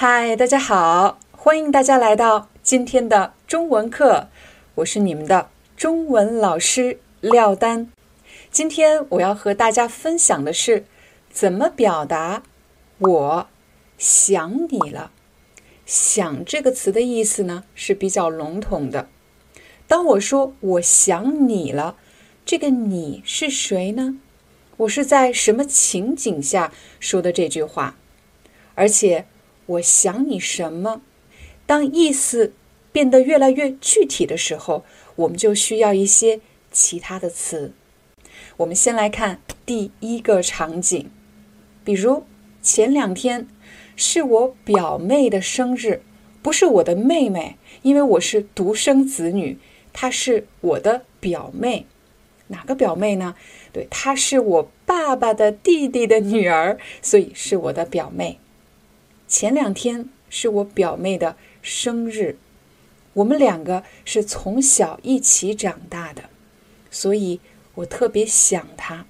嗨，大家好，欢迎大家来到今天的中文课，我是你们的中文老师廖丹。今天我要和大家分享的是怎么表达“我想你了”。想这个词的意思呢是比较笼统的。当我说我想你了，这个你是谁呢？我是在什么情景下说的这句话？而且。我想你什么？当意思变得越来越具体的时候，我们就需要一些其他的词。我们先来看第一个场景，比如前两天是我表妹的生日，不是我的妹妹，因为我是独生子女，她是我的表妹。哪个表妹呢？对，她是我爸爸的弟弟的女儿，所以是我的表妹。前两天是我表妹的生日，我们两个是从小一起长大的，所以我特别想她。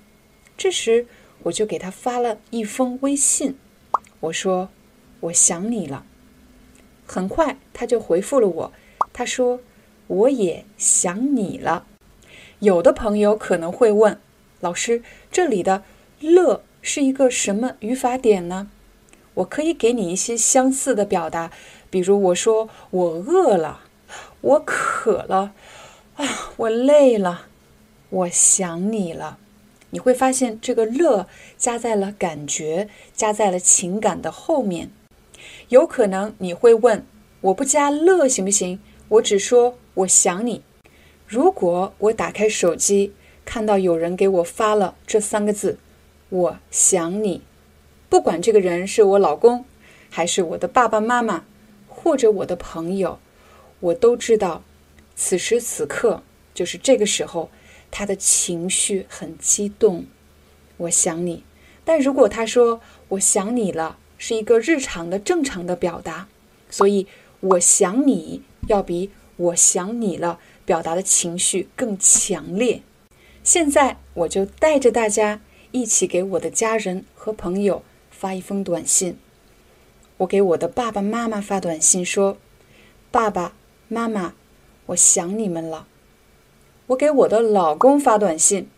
这时我就给她发了一封微信，我说：“我想你了。”很快她就回复了我，她说：“我也想你了。”有的朋友可能会问，老师，这里的“乐”是一个什么语法点呢？我可以给你一些相似的表达，比如我说我饿了，我渴了，啊，我累了，我想你了。你会发现这个“乐”加在了感觉，加在了情感的后面。有可能你会问，我不加“乐”行不行？我只说我想你。如果我打开手机，看到有人给我发了这三个字，我想你。不管这个人是我老公，还是我的爸爸妈妈，或者我的朋友，我都知道，此时此刻就是这个时候，他的情绪很激动。我想你，但如果他说我想你了，是一个日常的正常的表达，所以我想你要比我想你了表达的情绪更强烈。现在我就带着大家一起给我的家人和朋友。发一封短信，我给我的爸爸妈妈发短信说：“爸爸妈妈，我想你们了。”我给我的老公发短信：“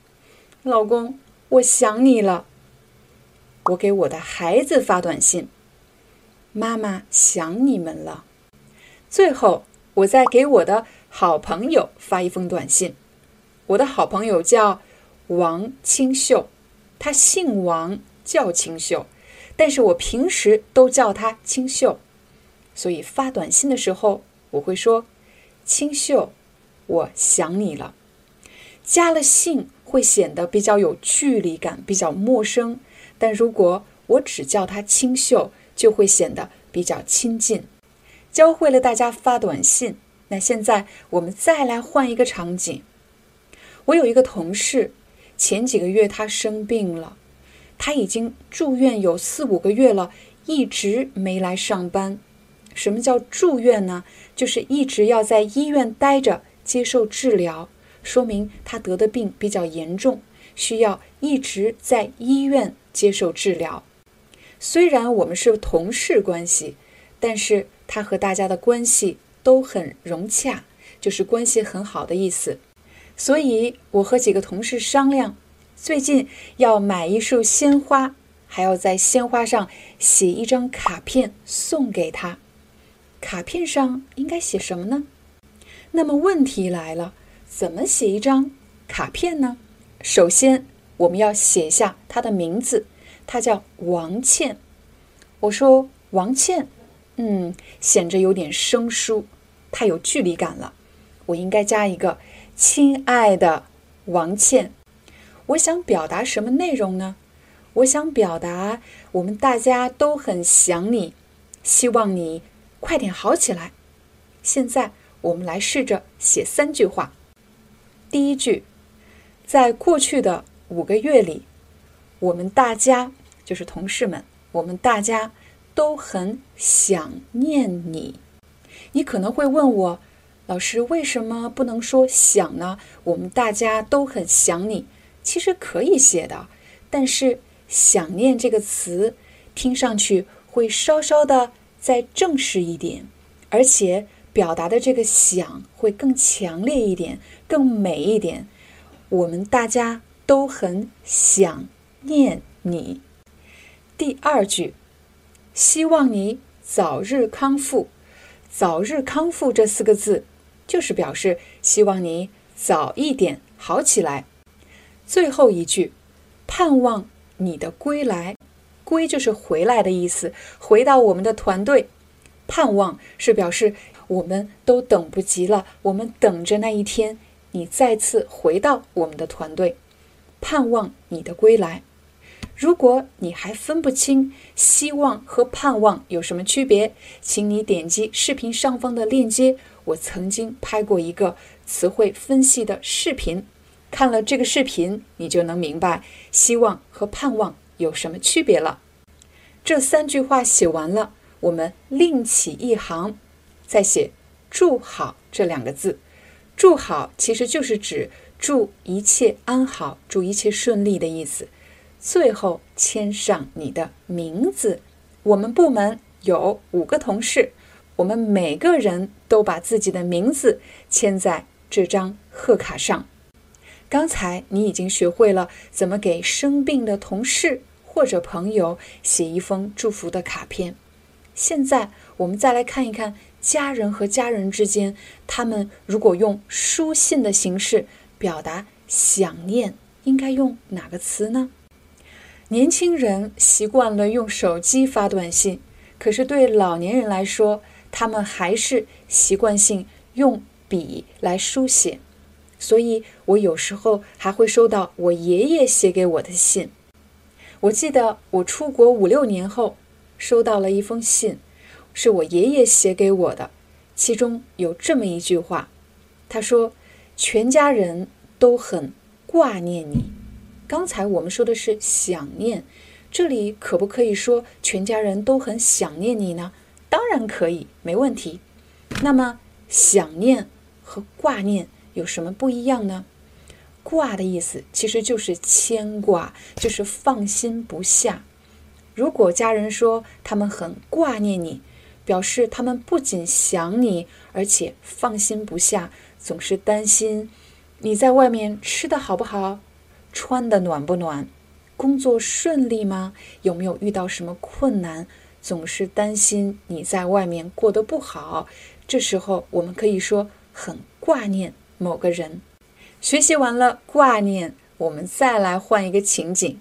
老公，我想你了。”我给我的孩子发短信：“妈妈想你们了。”最后，我再给我的好朋友发一封短信。我的好朋友叫王清秀，他姓王，叫清秀。但是我平时都叫他清秀，所以发短信的时候我会说：“清秀，我想你了。”加了姓会显得比较有距离感，比较陌生。但如果我只叫他清秀，就会显得比较亲近。教会了大家发短信，那现在我们再来换一个场景。我有一个同事，前几个月他生病了。他已经住院有四五个月了，一直没来上班。什么叫住院呢？就是一直要在医院待着接受治疗，说明他得的病比较严重，需要一直在医院接受治疗。虽然我们是同事关系，但是他和大家的关系都很融洽，就是关系很好的意思。所以我和几个同事商量。最近要买一束鲜花，还要在鲜花上写一张卡片送给他。卡片上应该写什么呢？那么问题来了，怎么写一张卡片呢？首先，我们要写下他的名字，他叫王倩。我说王倩，嗯，显着有点生疏，太有距离感了。我应该加一个“亲爱的王倩”。我想表达什么内容呢？我想表达我们大家都很想你，希望你快点好起来。现在我们来试着写三句话。第一句，在过去的五个月里，我们大家就是同事们，我们大家都很想念你。你可能会问我，老师为什么不能说想呢？我们大家都很想你，其实可以写的，但是想念这个词听上去会稍稍的再正式一点，而且。表达的这个想会更强烈一点，更美一点。我们大家都很想念你。第二句，希望你早日康复。早日康复这四个字，就是表示希望你早一点好起来。最后一句，盼望你的归来。归就是回来的意思，回到我们的团队。盼望是表示。我们都等不及了，我们等着那一天，你再次回到我们的团队，盼望你的归来。如果你还分不清希望和盼望有什么区别，请你点击视频上方的链接，我曾经拍过一个词汇分析的视频，看了这个视频，你就能明白希望和盼望有什么区别了。这三句话写完了，我们另起一行。再写“祝好”这两个字，“祝好”其实就是指祝一切安好、祝一切顺利的意思。最后签上你的名字。我们部门有五个同事，我们每个人都把自己的名字签在这张贺卡上。刚才你已经学会了怎么给生病的同事或者朋友写一封祝福的卡片。现在我们再来看一看。家人和家人之间，他们如果用书信的形式表达想念，应该用哪个词呢？年轻人习惯了用手机发短信，可是对老年人来说，他们还是习惯性用笔来书写。所以我有时候还会收到我爷爷写给我的信。我记得我出国五六年后，收到了一封信。是我爷爷写给我的，其中有这么一句话，他说：“全家人都很挂念你。”刚才我们说的是想念，这里可不可以说全家人都很想念你呢？当然可以，没问题。那么想念和挂念有什么不一样呢？挂的意思其实就是牵挂，就是放心不下。如果家人说他们很挂念你，表示他们不仅想你，而且放心不下，总是担心你在外面吃的好不好，穿的暖不暖，工作顺利吗？有没有遇到什么困难？总是担心你在外面过得不好。这时候我们可以说很挂念某个人。学习完了挂念，我们再来换一个情景。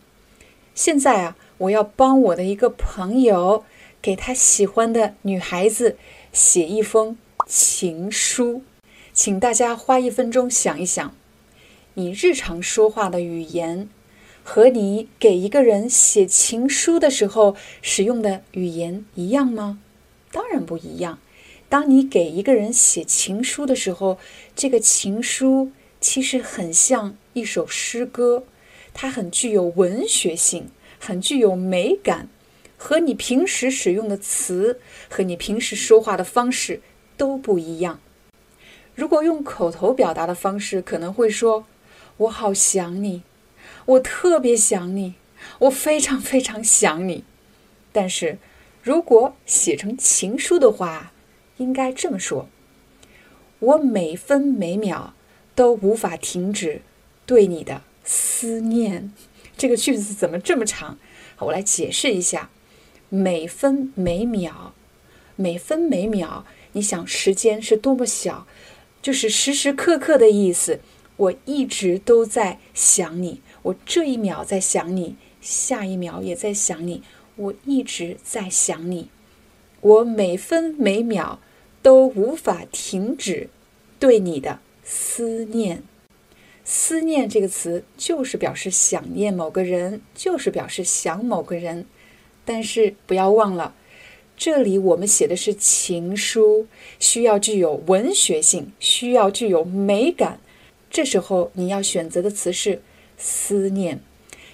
现在啊，我要帮我的一个朋友。给他喜欢的女孩子写一封情书，请大家花一分钟想一想，你日常说话的语言和你给一个人写情书的时候使用的语言一样吗？当然不一样。当你给一个人写情书的时候，这个情书其实很像一首诗歌，它很具有文学性，很具有美感。和你平时使用的词和你平时说话的方式都不一样。如果用口头表达的方式，可能会说：“我好想你，我特别想你，我非常非常想你。”但是，如果写成情书的话，应该这么说：“我每分每秒都无法停止对你的思念。”这个句子怎么这么长？我来解释一下。每分每秒，每分每秒，你想时间是多么小，就是时时刻刻的意思。我一直都在想你，我这一秒在想你，下一秒也在想你，我一直在想你。我每分每秒都无法停止对你的思念。思念这个词就是表示想念某个人，就是表示想某个人。但是不要忘了，这里我们写的是情书，需要具有文学性，需要具有美感。这时候你要选择的词是思念。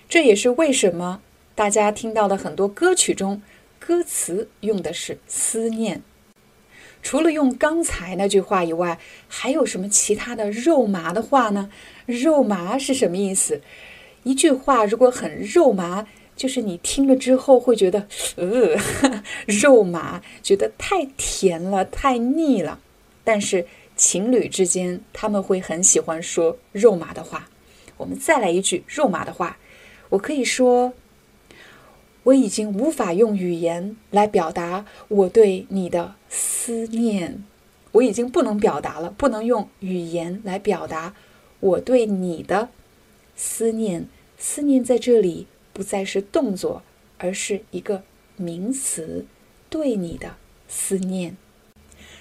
这也是为什么大家听到的很多歌曲中，歌词用的是思念。除了用刚才那句话以外，还有什么其他的肉麻的话呢？肉麻是什么意思？一句话如果很肉麻，就是你听了之后会觉得，呃，肉麻，觉得太甜了，太腻了。但是情侣之间他们会很喜欢说肉麻的话。我们再来一句肉麻的话，我可以说。我已经无法用语言来表达我对你的思念，我已经不能表达了，不能用语言来表达我对你的思念。思念在这里不再是动作，而是一个名词，对你的思念。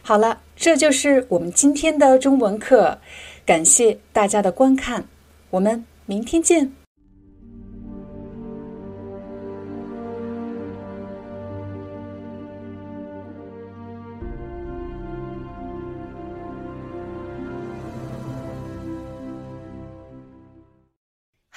好了，这就是我们今天的中文课，感谢大家的观看，我们明天见。